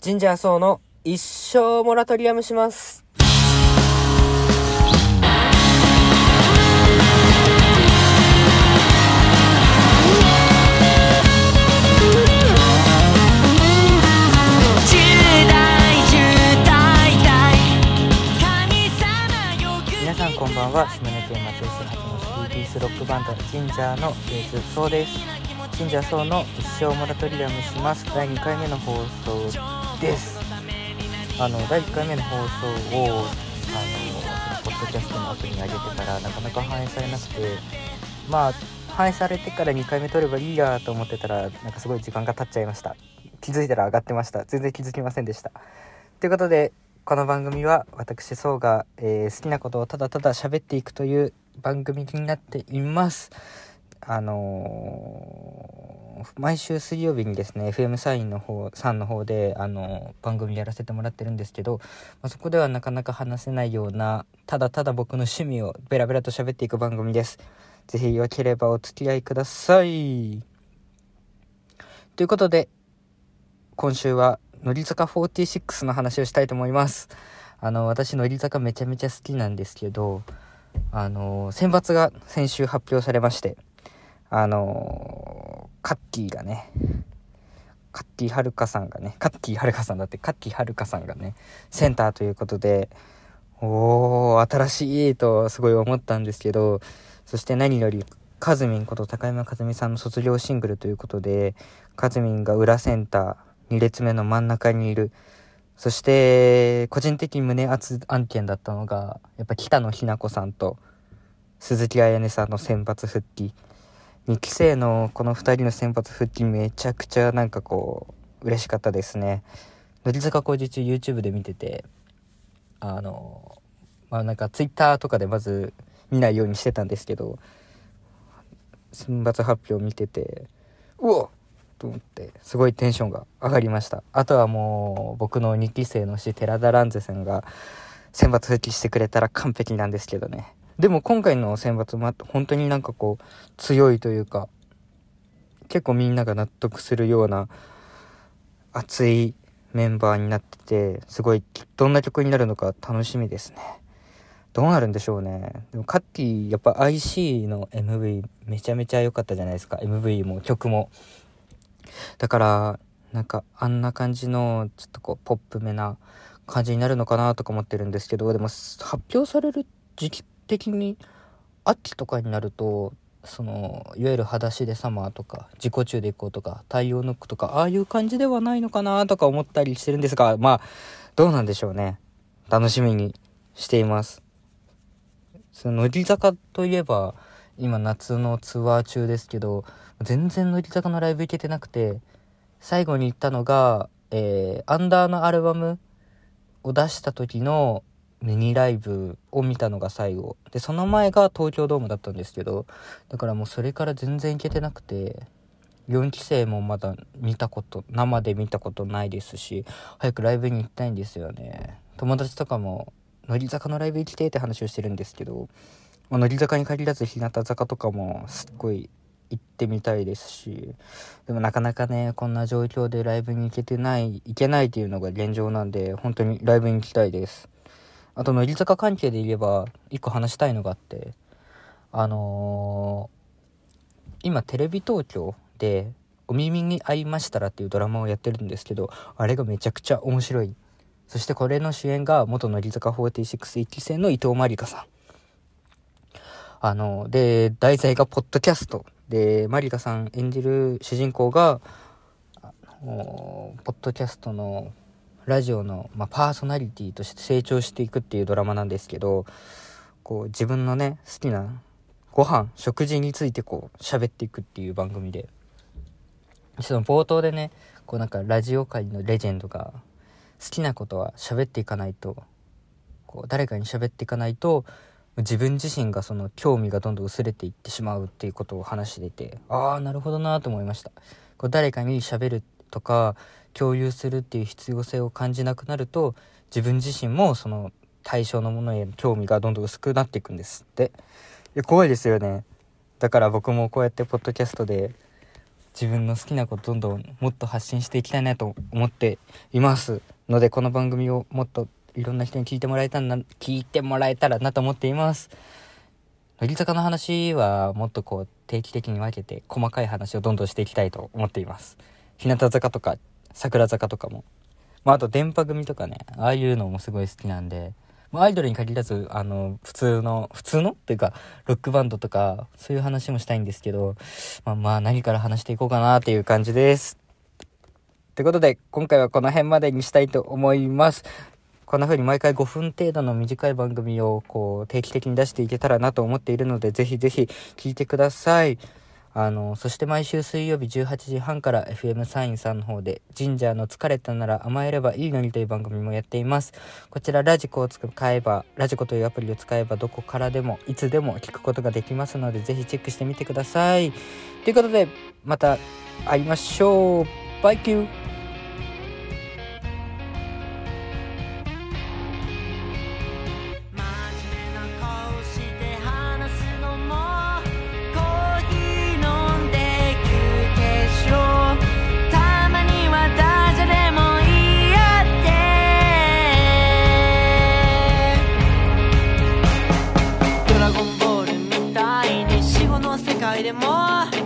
ジンジャーソーの一生モラトリアムします。皆さんこんばんは。島根県松江市発のスリーピースロックバンドジンジャーのベースソーです。ジンジャーソーの一生モラトリアムします。第2回目の放送です。あの、第1回目の放送を、あの、ポッドキャストのアプリに上げてからなかなか反映されなくて、まあ、反映されてから2回目撮ればいいやと思ってたら、なんかすごい時間が経っちゃいました。気づいたら上がってました。全然気づきませんでした。ということで、この番組は私、そうが、えー好きなことをただただ喋っていくという番組になっています。あのー毎週水曜日にですね FM サインの方さんの方で、あの番組やらせてもらってるんですけど、まあ、そこではなかなか話せないようなただただ僕の趣味をベラベラと喋っていく番組です。ぜひよければお付き合いください。ということで今週は乃木坂46の話をしたいと思います。あの私乃木坂めちゃめちゃ好きなんですけどあの選抜が先週発表されましてあのカッキーがねカッキーはるかさんがねカッキーはるかさんだってカッキーはるかさんがねセンターということでおー新しいとすごい思ったんですけどそして何よりカズミンこと高山和美さんの卒業シングルということでカズミンが裏センター2列目の真ん中にいる。そして個人的に胸熱案件だったのがやっぱ北野日向子さんと鈴木彩音さんの選抜復帰。2期生のこの2人の選抜復帰めちゃくちゃなんかこう嬉しかったですね。乃木坂工事中 YouTube で見ててあのまあなんか Twitter とかでまず見ないようにしてたんですけど選抜発表見ててうわっ！と思ってすごいテンションが上がりました。あとはもう僕の2期生の師寺田蘭ゼさんが選抜復帰してくれたら完璧なんですけどね。でも今回の選抜も本当になんかこう強いというか結構みんなが納得するような熱いメンバーになっててすごいどんな曲になるのか楽しみですね。どうなるんでしょうね。でもカッキーやっぱ IC の MV めちゃめちゃ良かったじゃないですか。MV も曲も。だからなんかあんな感じのちょっとこうポップめな感じになるのかなとか思ってるんですけどでも発表される時期的に秋とかになるとそのいわゆる裸足でサマーとか自己中でいこうとか太陽ノックとかああいう感じではないのかなとか思ったりしてるんですがまあどうなんでしょうね。楽しみにしています。その乃木坂といえば今夏のツアー中ですけど全然乃木坂のライブ行けてなくて最後に行ったのが、えーアンダーのアルバムを出した時のミニライブを見たのが最後。でその前が東京ドームだったんですけどだからもうそれから全然行けてなくて4期生もまだ見たこと生で見たことないですし早くライブに行きたいんですよね。友達とかも乃木坂のライブ行きてって話をしてるんですけど、まあ乃木坂に限らず日向坂とかもすっごい行ってみたいですしでもなかなかねこんな状況でライブに行けてない行けないっていうのが現状なんで本当にライブに行きたいです。あと乃木坂関係で言えば一個話したいのがあってあのー今テレビ東京で「お耳に合いましたら」っていうドラマをやってるんですけどあれがめちゃくちゃ面白い。そしてこれの主演が元乃木坂461期生の伊藤まりかさん。あので題材がポッドキャストでまりかさん演じる主人公があのポッドキャストのラジオの、まあ、パーソナリティとして成長していくっていうドラマなんですけどこう自分のね好きなご飯食事についてこう喋っていくっていう番組でその冒頭でねこうなんかラジオ界のレジェンドが好きなことは喋っていかないとこう誰かに喋っていかないと自分自身がその興味がどんどん薄れていってしまうっていうことを話しててああなるほどなと思いました。こう誰かに喋るとか共有するっていう必要性を感じなくなると自分自身もその対象のものへの興味がどんどん薄くなっていくんですって。いや怖いですよね。だから僕もこうやってポッドキャストで自分の好きなことどんどんもっと発信していきたいなと思っていますのでこの番組をもっといろんな人に聞いてもらえたな聞いてもらえたらなと思っています。乃木坂の話はもっとこう定期的に分けて細かい話をどんどんしていきたいと思っています。日向坂とか桜坂とかも、まあ、あと電波組とかねああいうのもすごい好きなんでまあアイドルに限らず、あの、普通の、普通の？っていうか、ロックバンドとか、そういう話もしたいんですけど、まあまあ何から話していこうかなっていう感じです。ということで、今回はこの辺までにしたいと思います。こんな風に毎回5分程度の短い番組をこう定期的に出していけたらなと思っているので、ぜひぜひ聞いてください。あの、そして毎週水曜日18時半から FM サインさんの方で、ジンジャーの疲れたなら甘えればいいのにという番組もやっています。こちらラジコを使えば、ラジコというアプリを使えばどこからでも、いつでも聞くことができますので、ぜひチェックしてみてください。ということで、また会いましょう。バイキュー waiting more.